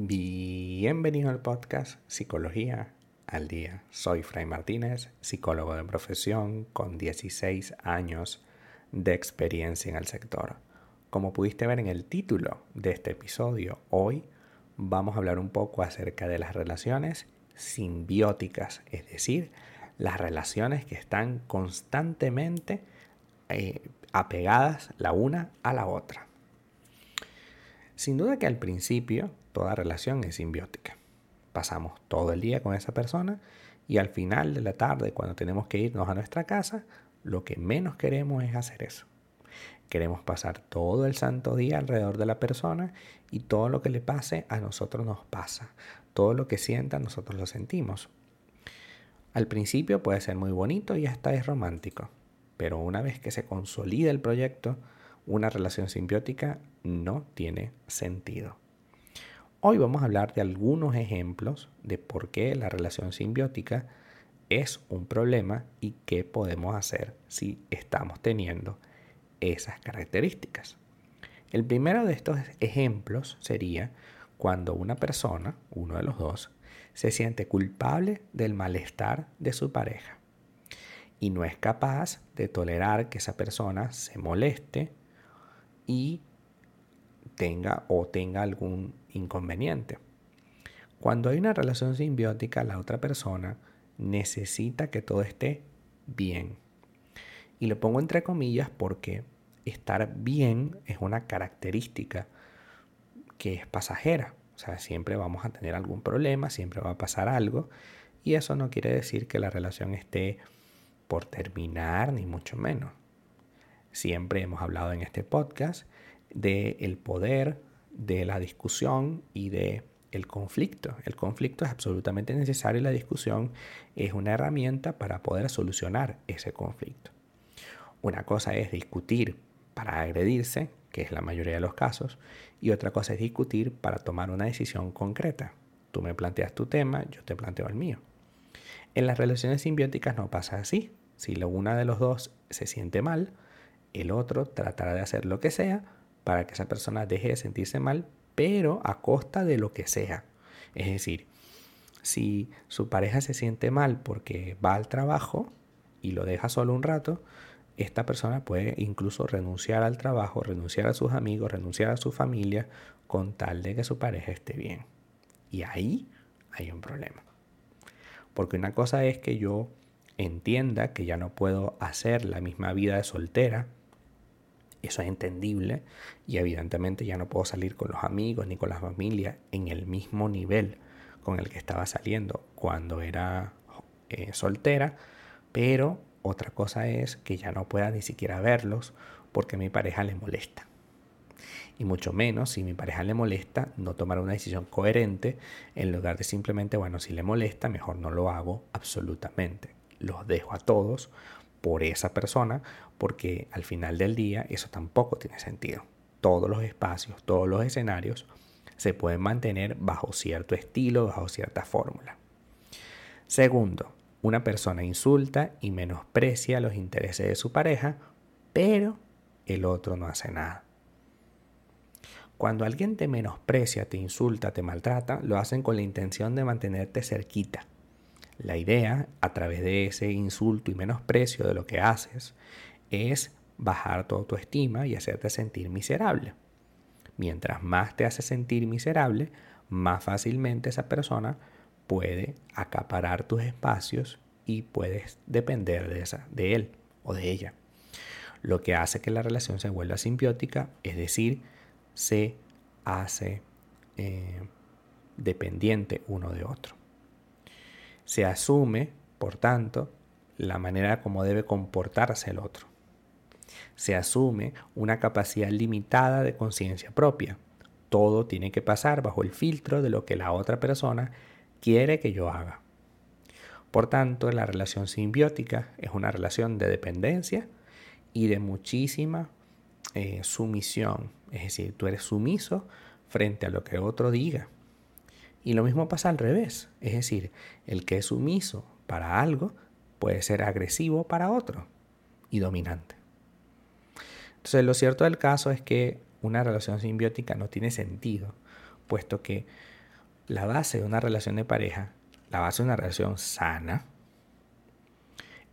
Bienvenido al podcast Psicología al Día. Soy Fray Martínez, psicólogo de profesión con 16 años de experiencia en el sector. Como pudiste ver en el título de este episodio, hoy vamos a hablar un poco acerca de las relaciones simbióticas, es decir, las relaciones que están constantemente eh, apegadas la una a la otra. Sin duda que al principio toda relación es simbiótica. Pasamos todo el día con esa persona y al final de la tarde, cuando tenemos que irnos a nuestra casa, lo que menos queremos es hacer eso. Queremos pasar todo el santo día alrededor de la persona y todo lo que le pase a nosotros nos pasa. Todo lo que sienta nosotros lo sentimos. Al principio puede ser muy bonito y hasta es romántico, pero una vez que se consolida el proyecto, una relación simbiótica no tiene sentido. Hoy vamos a hablar de algunos ejemplos de por qué la relación simbiótica es un problema y qué podemos hacer si estamos teniendo esas características. El primero de estos ejemplos sería cuando una persona, uno de los dos, se siente culpable del malestar de su pareja y no es capaz de tolerar que esa persona se moleste y tenga o tenga algún inconveniente. Cuando hay una relación simbiótica, la otra persona necesita que todo esté bien. Y lo pongo entre comillas porque estar bien es una característica que es pasajera. O sea, siempre vamos a tener algún problema, siempre va a pasar algo. Y eso no quiere decir que la relación esté por terminar, ni mucho menos. Siempre hemos hablado en este podcast del el poder de la discusión y de el conflicto. El conflicto es absolutamente necesario y la discusión es una herramienta para poder solucionar ese conflicto. Una cosa es discutir para agredirse, que es la mayoría de los casos, y otra cosa es discutir para tomar una decisión concreta. Tú me planteas tu tema, yo te planteo el mío. En las relaciones simbióticas no pasa así. Si una de los dos se siente mal, el otro tratará de hacer lo que sea para que esa persona deje de sentirse mal, pero a costa de lo que sea. Es decir, si su pareja se siente mal porque va al trabajo y lo deja solo un rato, esta persona puede incluso renunciar al trabajo, renunciar a sus amigos, renunciar a su familia con tal de que su pareja esté bien. Y ahí hay un problema. Porque una cosa es que yo entienda que ya no puedo hacer la misma vida de soltera eso es entendible y evidentemente ya no puedo salir con los amigos ni con la familia en el mismo nivel con el que estaba saliendo cuando era eh, soltera, pero otra cosa es que ya no pueda ni siquiera verlos porque mi pareja le molesta. Y mucho menos si mi pareja le molesta, no tomar una decisión coherente en lugar de simplemente, bueno, si le molesta, mejor no lo hago absolutamente. Los dejo a todos por esa persona, porque al final del día eso tampoco tiene sentido. Todos los espacios, todos los escenarios se pueden mantener bajo cierto estilo, bajo cierta fórmula. Segundo, una persona insulta y menosprecia los intereses de su pareja, pero el otro no hace nada. Cuando alguien te menosprecia, te insulta, te maltrata, lo hacen con la intención de mantenerte cerquita, la idea, a través de ese insulto y menosprecio de lo que haces, es bajar tu autoestima y hacerte sentir miserable. Mientras más te hace sentir miserable, más fácilmente esa persona puede acaparar tus espacios y puedes depender de, esa, de él o de ella. Lo que hace que la relación se vuelva simbiótica, es decir, se hace eh, dependiente uno de otro. Se asume, por tanto, la manera como debe comportarse el otro. Se asume una capacidad limitada de conciencia propia. Todo tiene que pasar bajo el filtro de lo que la otra persona quiere que yo haga. Por tanto, la relación simbiótica es una relación de dependencia y de muchísima eh, sumisión. Es decir, tú eres sumiso frente a lo que otro diga. Y lo mismo pasa al revés, es decir, el que es sumiso para algo puede ser agresivo para otro y dominante. Entonces, lo cierto del caso es que una relación simbiótica no tiene sentido, puesto que La base de una relación de pareja, la base de una relación sana,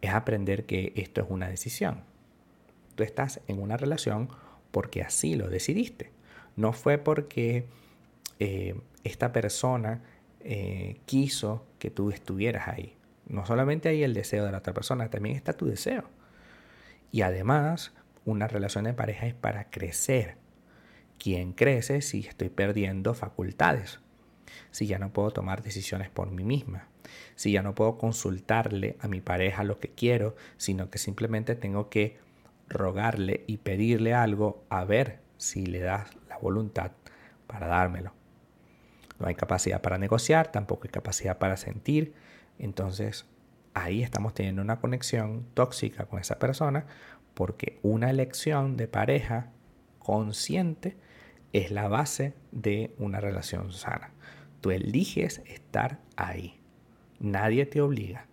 es aprender que esto es una decisión. Tú estás en una relación porque así lo decidiste. No fue porque eh, esta persona eh, quiso que tú estuvieras ahí. No solamente hay el deseo de la otra persona, también está tu deseo. Y además, una relación de pareja es para crecer. ¿Quién crece si estoy perdiendo facultades? Si ya no puedo tomar decisiones por mí misma. Si ya no puedo consultarle a mi pareja lo que quiero, sino que simplemente tengo que rogarle y pedirle algo a ver si le das la voluntad para dármelo. No hay capacidad para negociar, tampoco hay capacidad para sentir. Entonces ahí estamos teniendo una conexión tóxica con esa persona porque una elección de pareja consciente es la base de una relación sana. Tú eliges estar ahí. Nadie te obliga.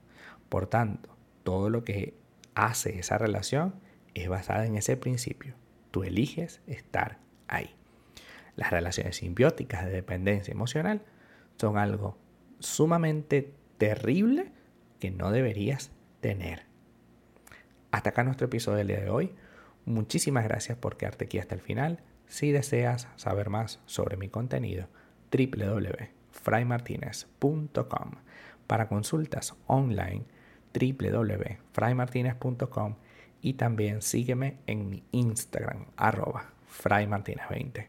Por tanto, todo lo que hace esa relación es basada en ese principio. Tú eliges estar ahí. Las relaciones simbióticas de dependencia emocional son algo sumamente terrible que no deberías tener. Hasta acá nuestro episodio del día de hoy. Muchísimas gracias por quedarte aquí hasta el final. Si deseas saber más sobre mi contenido, www.fraymartinez.com. Para consultas online, www.fraymartinez.com y también sígueme en mi Instagram, arroba fraymartinez20.